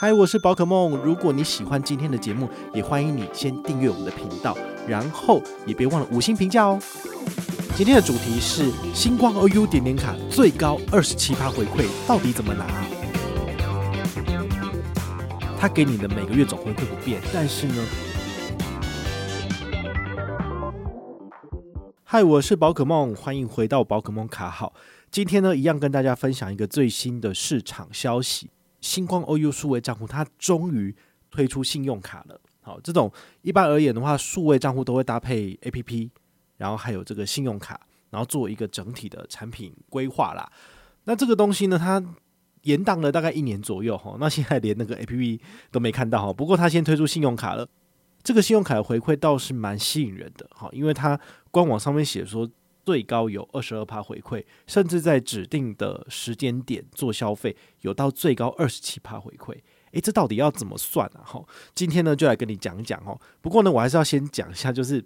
嗨，我是宝可梦。如果你喜欢今天的节目，也欢迎你先订阅我们的频道，然后也别忘了五星评价哦。今天的主题是星光 OU 点点卡最高二十七趴回馈，到底怎么拿？他给你的每个月总回馈不变，但是呢，嗨，我是宝可梦，欢迎回到宝可梦卡好。今天呢，一样跟大家分享一个最新的市场消息。星光 OU 数位账户，它终于推出信用卡了。好，这种一般而言的话，数位账户都会搭配 APP，然后还有这个信用卡，然后做一个整体的产品规划啦。那这个东西呢，它延宕了大概一年左右哈。那现在连那个 APP 都没看到哈。不过它先推出信用卡了，这个信用卡的回馈倒是蛮吸引人的哈，因为它官网上面写说。最高有二十二趴回馈，甚至在指定的时间点做消费，有到最高二十七趴回馈。诶，这到底要怎么算啊？哈，今天呢就来跟你讲讲哦。不过呢，我还是要先讲一下，就是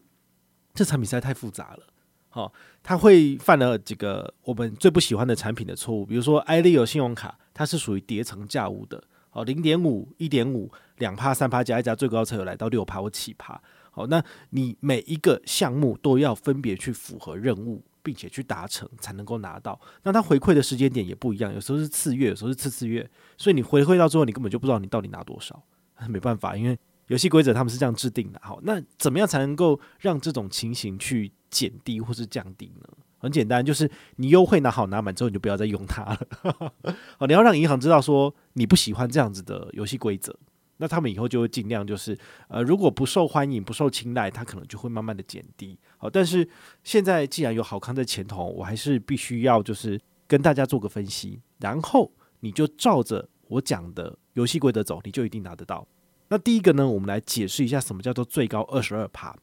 这产品实在太复杂了。好，它会犯了几个我们最不喜欢的产品的错误，比如说艾利欧信用卡，它是属于叠层价物的。哦，零点五、一点五、两趴、三趴加一加，最高才有来到六趴或七趴。好，那你每一个项目都要分别去符合任务，并且去达成才能够拿到。那它回馈的时间点也不一样，有时候是次月，有时候是次次月，所以你回馈到之后，你根本就不知道你到底拿多少。没办法，因为游戏规则他们是这样制定的。好，那怎么样才能够让这种情形去减低或是降低呢？很简单，就是你优惠拿好拿满之后，你就不要再用它了。好，你要让银行知道说你不喜欢这样子的游戏规则。那他们以后就会尽量就是，呃，如果不受欢迎、不受青睐，他可能就会慢慢的减低。好，但是现在既然有好康在前头，我还是必须要就是跟大家做个分析，然后你就照着我讲的游戏规则走，你就一定拿得到。那第一个呢，我们来解释一下什么叫做最高二十二趴。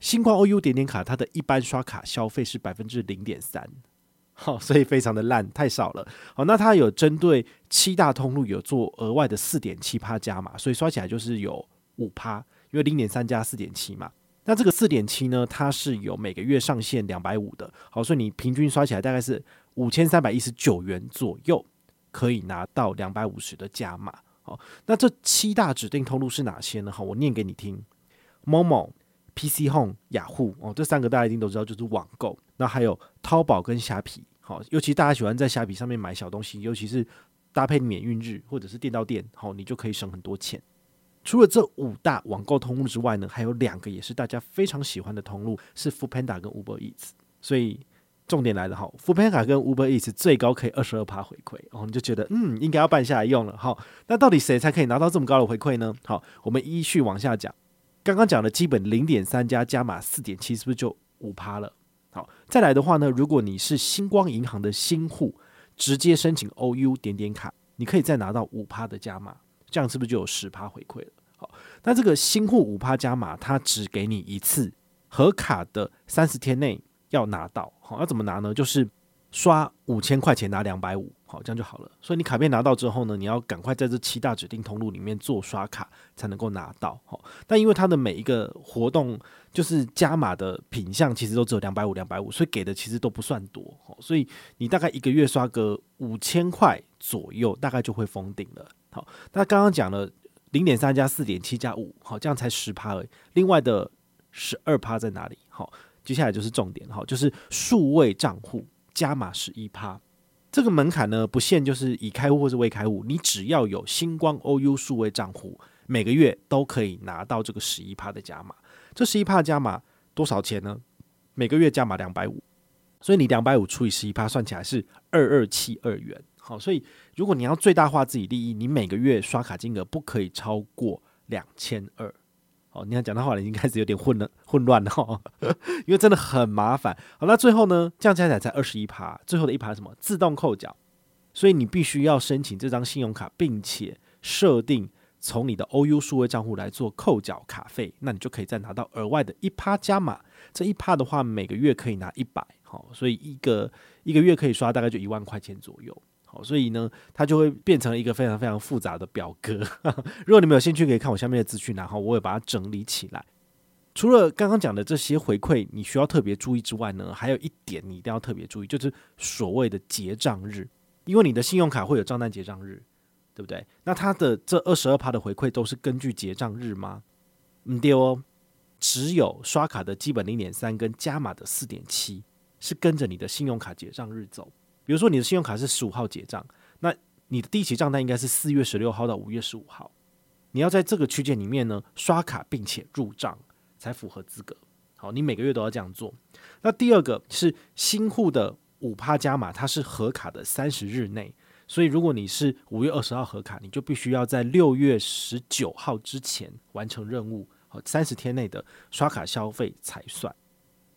星光 OU 点点卡，它的一般刷卡消费是百分之零点三。好，所以非常的烂，太少了。好，那它有针对七大通路有做额外的四点七趴加码，所以刷起来就是有五趴，因为零点三加四点七嘛。那这个四点七呢，它是有每个月上限两百五的。好，所以你平均刷起来大概是五千三百一十九元左右，可以拿到两百五十的加码。好，那这七大指定通路是哪些呢？好，我念给你听：Momo、PC Home、雅虎哦，这三个大家一定都知道，就是网购。那还有淘宝跟虾皮。好，尤其大家喜欢在虾皮上面买小东西，尤其是搭配免运日或者是店到店，好，你就可以省很多钱。除了这五大网购通路之外呢，还有两个也是大家非常喜欢的通路，是 f o o Panda 跟 Uber Eats。所以重点来了哈 f o o Panda 跟 Uber Eats 最高可以二十二趴回馈，哦，你就觉得嗯，应该要办下来用了。好，那到底谁才可以拿到这么高的回馈呢？好，我们依序往下讲。刚刚讲的基本零点三加加码四点七，是不是就五趴了？好，再来的话呢，如果你是星光银行的新户，直接申请 OU 点点卡，你可以再拿到五趴的加码，这样是不是就有十趴回馈了？好，那这个新户五趴加码，它只给你一次，核卡的三十天内要拿到。好，要怎么拿呢？就是刷五千块钱拿两百五，好，这样就好了。所以你卡片拿到之后呢，你要赶快在这七大指定通路里面做刷卡，才能够拿到。好，但因为它的每一个活动。就是加码的品项其实都只有两百五、两百五，所以给的其实都不算多，好所以你大概一个月刷个五千块左右，大概就会封顶了。好，那刚刚讲了零点三加四点七加五，好，这样才十趴而已。另外的十二趴在哪里？好，接下来就是重点，好，就是数位账户加码十一趴。这个门槛呢不限，就是已开户或是未开户，你只要有星光 OU 数位账户，每个月都可以拿到这个十一趴的加码。这十一趴加码多少钱呢？每个月加码两百五，所以你两百五除以十一趴，算起来是二二七二元。好，所以如果你要最大化自己利益，你每个月刷卡金额不可以超过两千二。哦，你看讲的话已经开始有点混了，混乱了哈，因为真的很麻烦。好，那最后呢，这样加起来才二十一趴，最后的一趴什么？自动扣缴，所以你必须要申请这张信用卡，并且设定。从你的 OU 数位账户来做扣缴卡费，那你就可以再拿到额外的一趴加码。这一趴的话，每个月可以拿一百，好，所以一个一个月可以刷大概就一万块钱左右，所以呢，它就会变成一个非常非常复杂的表格。如果你们有兴趣，可以看我下面的资讯，然后我也把它整理起来。除了刚刚讲的这些回馈，你需要特别注意之外呢，还有一点你一定要特别注意，就是所谓的结账日，因为你的信用卡会有账单结账日。对不对？那它的这二十二趴的回馈都是根据结账日吗？嗯对哦，只有刷卡的基本零点三跟加码的四点七是跟着你的信用卡结账日走。比如说你的信用卡是十五号结账，那你的第一期账单应该是四月十六号到五月十五号，你要在这个区间里面呢刷卡并且入账才符合资格。好，你每个月都要这样做。那第二个是新户的五趴加码，它是核卡的三十日内，所以如果你是五月二十号核卡，你就必须要在六月十九号之前完成任务，好，三十天内的刷卡消费才算。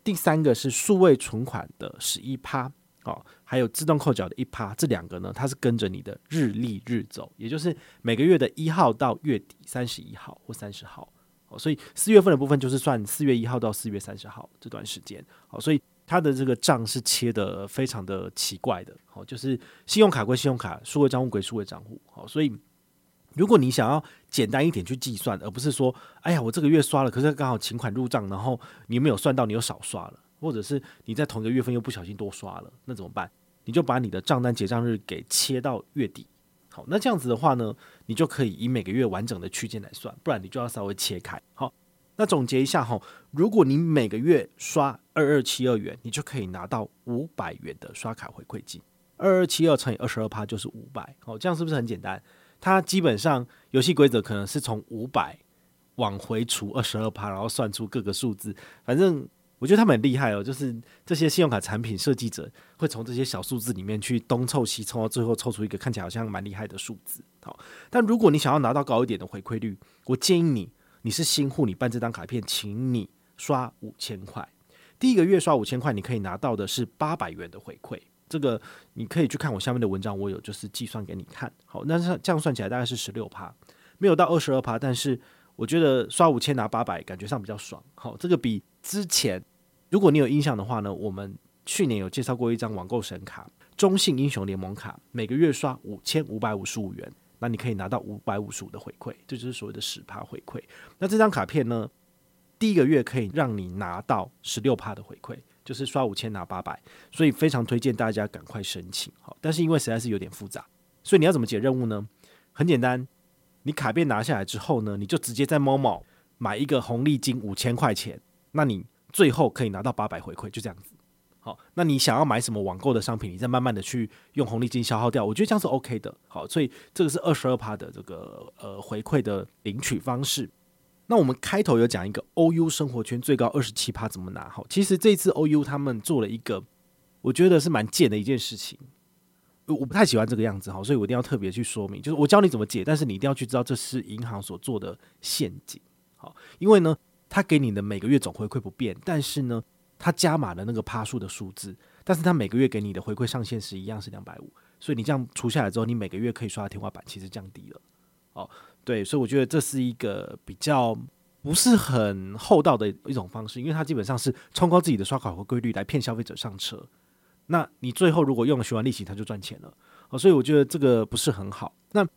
第三个是数位存款的十一趴。哦，还有自动扣缴的一趴，这两个呢，它是跟着你的日历日走，也就是每个月的一号到月底三十一号或三十号。哦，所以四月份的部分就是算四月一号到四月三十号这段时间。好，所以它的这个账是切得非常的奇怪的。好，就是信用卡归信用卡，数位账户归数位账户。好，所以如果你想要简单一点去计算，而不是说，哎呀，我这个月刷了，可是刚好请款入账，然后你没有算到，你又少刷了。或者是你在同一个月份又不小心多刷了，那怎么办？你就把你的账单结账日给切到月底。好，那这样子的话呢，你就可以以每个月完整的区间来算，不然你就要稍微切开。好，那总结一下哈，如果你每个月刷二二七二元，你就可以拿到五百元的刷卡回馈金。二二七二乘以二十二趴就是五百。好，这样是不是很简单？它基本上游戏规则可能是从五百往回除二十二趴，然后算出各个数字，反正。我觉得他们很厉害哦，就是这些信用卡产品设计者会从这些小数字里面去东凑西凑，到最后凑出一个看起来好像蛮厉害的数字。好，但如果你想要拿到高一点的回馈率，我建议你，你是新户，你办这张卡片，请你刷五千块。第一个月刷五千块，你可以拿到的是八百元的回馈。这个你可以去看我下面的文章，我有就是计算给你看。好，那这样算起来大概是十六趴，没有到二十二趴，但是我觉得刷五千拿八百，感觉上比较爽。好，这个比之前。如果你有印象的话呢，我们去年有介绍过一张网购神卡——中信英雄联盟卡，每个月刷五千五百五十五元，那你可以拿到五百五十五的回馈，这就是所谓的十趴回馈。那这张卡片呢，第一个月可以让你拿到十六趴的回馈，就是刷五千拿八百，所以非常推荐大家赶快申请。好，但是因为实在是有点复杂，所以你要怎么解任务呢？很简单，你卡片拿下来之后呢，你就直接在 Momo 买一个红利金五千块钱，那你。最后可以拿到八百回馈，就这样子。好，那你想要买什么网购的商品，你再慢慢的去用红利金消耗掉，我觉得这样是 OK 的。好，所以这个是二十二趴的这个呃回馈的领取方式。那我们开头有讲一个 OU 生活圈最高二十七趴怎么拿？好，其实这一次 OU 他们做了一个我觉得是蛮贱的一件事情，我不太喜欢这个样子。好，所以我一定要特别去说明，就是我教你怎么解，但是你一定要去知道这是银行所做的陷阱。好，因为呢。他给你的每个月总回馈不变，但是呢，他加码了那个趴数的数字，但是他每个月给你的回馈上限是一样是两百五，所以你这样除下来之后，你每个月可以刷的天花板其实降低了。哦，对，所以我觉得这是一个比较不是很厚道的一种方式，因为他基本上是冲高自己的刷卡和规律来骗消费者上车，那你最后如果用了循环利息，他就赚钱了。哦，所以我觉得这个不是很好。那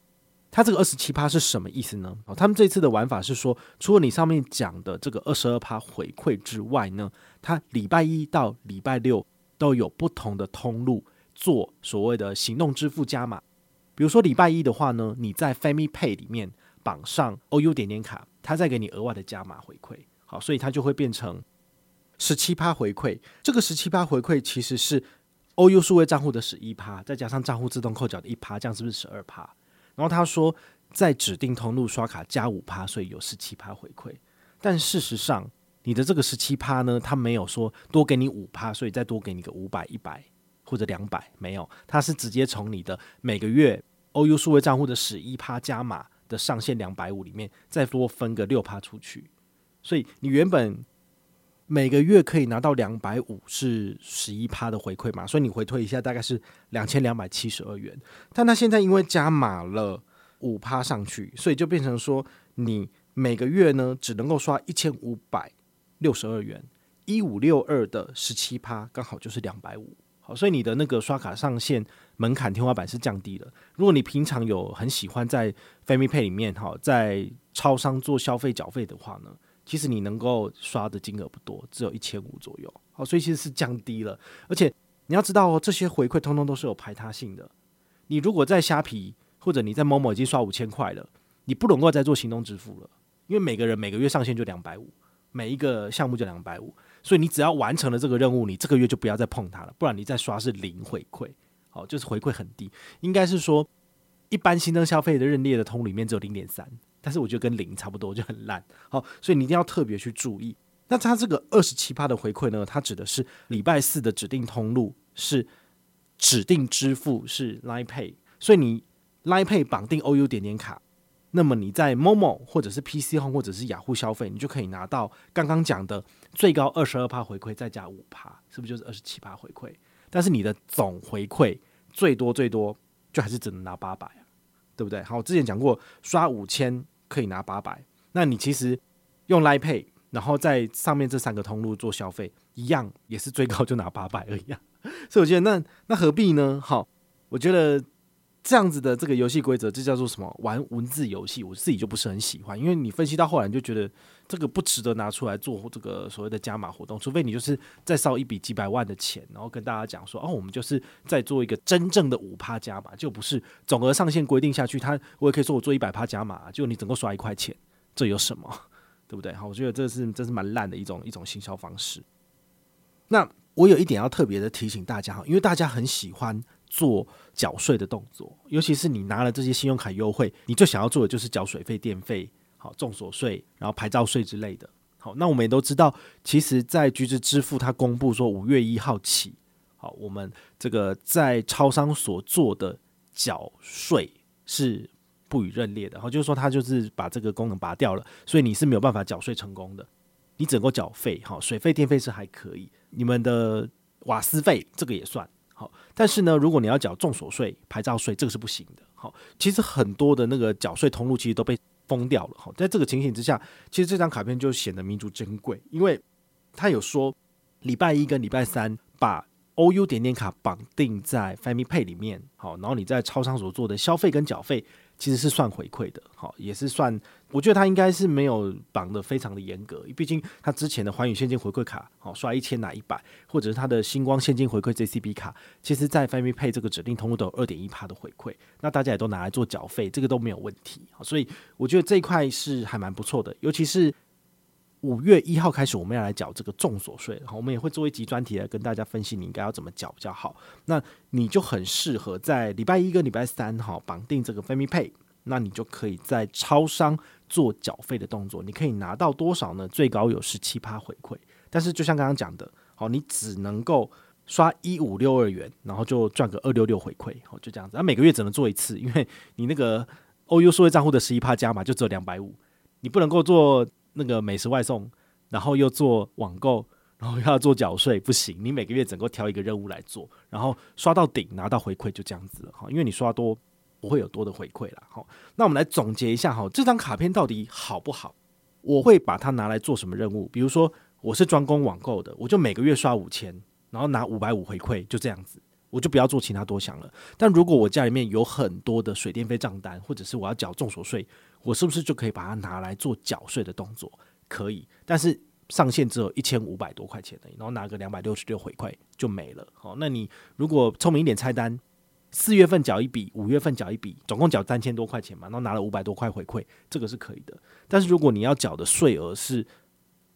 它这个二十七趴是什么意思呢？哦，他们这次的玩法是说，除了你上面讲的这个二十二趴回馈之外呢，它礼拜一到礼拜六都有不同的通路做所谓的行动支付加码。比如说礼拜一的话呢，你在 Family Pay 里面绑上 OU 点点卡，它再给你额外的加码回馈。好，所以它就会变成十七趴回馈。这个十七趴回馈其实是 OU 数位账户的十一趴，再加上账户自动扣缴的一趴，这样是不是十二趴？然后他说，在指定通路刷卡加五趴，所以有十七趴回馈。但事实上，你的这个十七趴呢，他没有说多给你五趴，所以再多给你个五百、一百或者两百，没有，他是直接从你的每个月 OU 数位账户的十一趴加码的上限两百五里面，再多分个六趴出去。所以你原本每个月可以拿到两百五，是十一趴的回馈嘛？所以你回推一下，大概是两千两百七十二元。但他现在因为加码了五趴上去，所以就变成说，你每个月呢只能够刷一千五百六十二元，一五六二的十七趴，刚好就是两百五。好，所以你的那个刷卡上限门槛天花板是降低了。如果你平常有很喜欢在 Family Pay 里面哈，在超商做消费缴费的话呢？其实你能够刷的金额不多，只有一千五左右，好，所以其实是降低了。而且你要知道哦，这些回馈通通都是有排他性的。你如果在虾皮或者你在某某已经刷五千块了，你不能够再做行动支付了，因为每个人每个月上限就两百五，每一个项目就两百五，所以你只要完成了这个任务，你这个月就不要再碰它了，不然你再刷是零回馈，好，就是回馈很低，应该是说一般新增消费的认列的通里面只有零点三，但是我觉得跟零差不多，就很烂，好，所以你一定要特别去注意。那它这个二十七趴的回馈呢？它指的是礼拜四的指定通路是指定支付是 Line Pay，所以你 Line Pay 绑定 OU 点点卡，那么你在 Momo 或者是 PC Home 或者是雅虎消费，你就可以拿到刚刚讲的最高二十二趴回馈，再加五趴，是不是就是二十七趴回馈？但是你的总回馈最多最多就还是只能拿八百啊，对不对？好，我之前讲过，刷五千可以拿八百，那你其实用 l i Pay。然后在上面这三个通路做消费，一样也是最高就拿八百而已啊，所以我觉得那那何必呢？好，我觉得这样子的这个游戏规则，这叫做什么？玩文字游戏，我自己就不是很喜欢，因为你分析到后来你就觉得这个不值得拿出来做这个所谓的加码活动，除非你就是再烧一笔几百万的钱，然后跟大家讲说，哦，我们就是在做一个真正的五趴加码，就不是总额上限规定下去，他我也可以说我做一百趴加码，就你整个刷一块钱，这有什么？对不对？好，我觉得这是这是蛮烂的一种一种行销方式。那我有一点要特别的提醒大家哈，因为大家很喜欢做缴税的动作，尤其是你拿了这些信用卡优惠，你最想要做的就是缴水费、电费、好重所税，然后牌照税之类的。好，那我们也都知道，其实，在橘子支付它公布说五月一号起，好，我们这个在超商所做的缴税是。不予认列的，然后就是说它就是把这个功能拔掉了，所以你是没有办法缴税成功的。你只能够缴费，好，水费、电费是还可以，你们的瓦斯费这个也算好。但是呢，如果你要缴重所税、牌照税，这个是不行的。好，其实很多的那个缴税通路其实都被封掉了。好，在这个情形之下，其实这张卡片就显得弥足珍贵，因为他有说礼拜一跟礼拜三把 OU 点点卡绑定在 Family Pay 里面，好，然后你在超商所做的消费跟缴费。其实是算回馈的，好，也是算。我觉得他应该是没有绑得非常的严格，毕竟他之前的寰宇现金回馈卡，好，刷一千拿一百，或者是他的星光现金回馈 JCB 卡，其实在 Family Pay 这个指定通路都有二点一趴的回馈，那大家也都拿来做缴费，这个都没有问题，好，所以我觉得这一块是还蛮不错的，尤其是。五月一号开始，我们要来缴这个重所税，好，我们也会做一集专题来跟大家分析你应该要怎么缴比较好。那你就很适合在礼拜一跟礼拜三哈绑定这个 FamiPay，那你就可以在超商做缴费的动作，你可以拿到多少呢？最高有十七趴回馈，但是就像刚刚讲的，好，你只能够刷一五六二元，然后就赚个二六六回馈，好，就这样子。那每个月只能做一次，因为你那个 OU 数位账户的十一趴加码就只有两百五，你不能够做。那个美食外送，然后又做网购，然后又要做缴税，不行。你每个月整个挑一个任务来做，然后刷到顶拿到回馈，就这样子了哈。因为你刷多不会有多的回馈了哈。那我们来总结一下哈，这张卡片到底好不好？我会把它拿来做什么任务？比如说我是专攻网购的，我就每个月刷五千，然后拿五百五回馈，就这样子，我就不要做其他多想了。但如果我家里面有很多的水电费账单，或者是我要缴重所税。我是不是就可以把它拿来做缴税的动作？可以，但是上限只有一千五百多块钱的，然后拿个两百六十六回馈就没了。好，那你如果聪明一点拆单，四月份缴一笔，五月份缴一笔，总共缴三千多块钱嘛，然后拿了五百多块回馈，这个是可以的。但是如果你要缴的税额是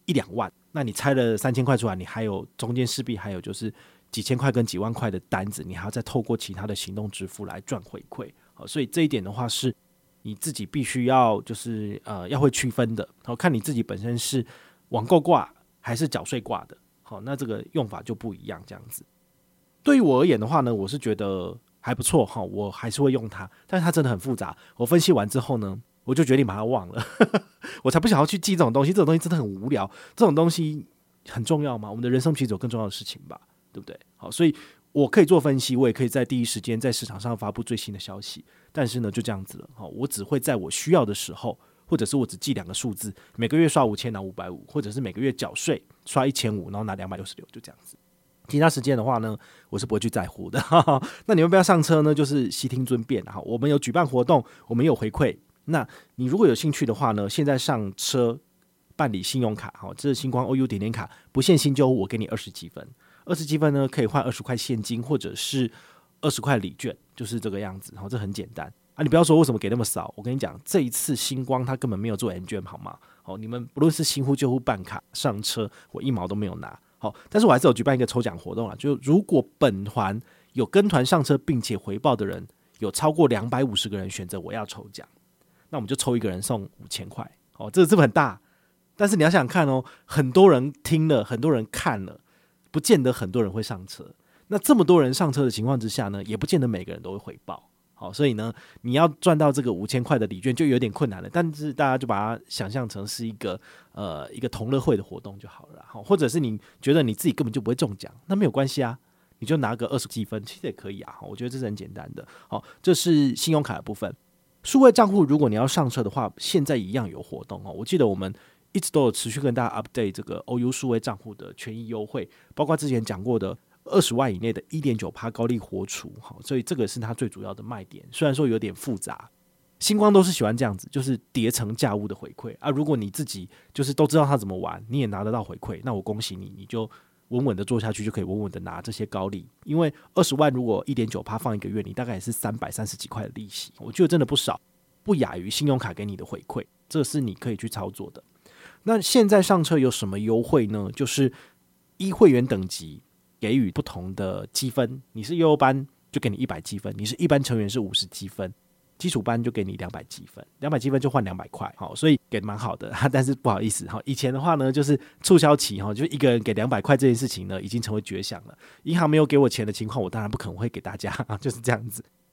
一两万，那你拆了三千块出来，你还有中间势必还有就是几千块跟几万块的单子，你还要再透过其他的行动支付来赚回馈。好，所以这一点的话是。你自己必须要就是呃要会区分的，好，看你自己本身是网购挂还是缴税挂的，好，那这个用法就不一样这样子。对于我而言的话呢，我是觉得还不错哈，我还是会用它，但是它真的很复杂。我分析完之后呢，我就决定把它忘了，我才不想要去记这种东西，这种东西真的很无聊。这种东西很重要吗？我们的人生其实有更重要的事情吧，对不对？好，所以。我可以做分析，我也可以在第一时间在市场上发布最新的消息。但是呢，就这样子了。好，我只会在我需要的时候，或者是我只记两个数字，每个月刷五千拿五百五，或者是每个月缴税刷一千五，然后拿两百六十六，就这样子。其他时间的话呢，我是不会去在乎的。那你们不要上车呢，就是悉听尊便。哈，我们有举办活动，我们有回馈。那你如果有兴趣的话呢，现在上车办理信用卡，好，这是星光 OU 点点卡，不限新旧，我给你二十积分。二十积分呢，可以换二十块现金，或者是二十块礼券，就是这个样子。然后这很简单啊，你不要说为什么给那么少，我跟你讲，这一次星光他根本没有做 N 券好吗？好，你们不论是新户旧户办卡上车，我一毛都没有拿。好，但是我还是有举办一个抽奖活动啊，就如果本团有跟团上车并且回报的人有超过两百五十个人选择我要抽奖，那我们就抽一个人送五千块。哦，这个是不是很大？但是你要想想看哦，很多人听了，很多人看了，不见得很多人会上车。那这么多人上车的情况之下呢，也不见得每个人都会回报。好，所以呢，你要赚到这个五千块的礼券就有点困难了。但是大家就把它想象成是一个呃一个同乐会的活动就好了。好，或者是你觉得你自己根本就不会中奖，那没有关系啊，你就拿个二十积分，其实也可以啊。我觉得这是很简单的。好，这是信用卡的部分。数位账户，如果你要上车的话，现在一样有活动哦。我记得我们一直都有持续跟大家 update 这个 OU 数位账户的权益优惠，包括之前讲过的二十万以内的一点九趴高利活储，好，所以这个是它最主要的卖点。虽然说有点复杂，星光都是喜欢这样子，就是叠层价物的回馈啊。如果你自己就是都知道它怎么玩，你也拿得到回馈，那我恭喜你，你就。稳稳的做下去，就可以稳稳的拿这些高利。因为二十万如果一点九趴放一个月，你大概也是三百三十几块的利息，我觉得真的不少，不亚于信用卡给你的回馈，这是你可以去操作的。那现在上车有什么优惠呢？就是一会员等级给予不同的积分，你是幼幼班就给你一百积分，你是一般成员是五十积分。基础班就给你两百积分，两百积分就换两百块，好，所以给蛮好的。但是不好意思，哈，以前的话呢，就是促销期，哈，就一个人给两百块这件事情呢，已经成为绝响了。银行没有给我钱的情况，我当然不可能会给大家，就是这样子。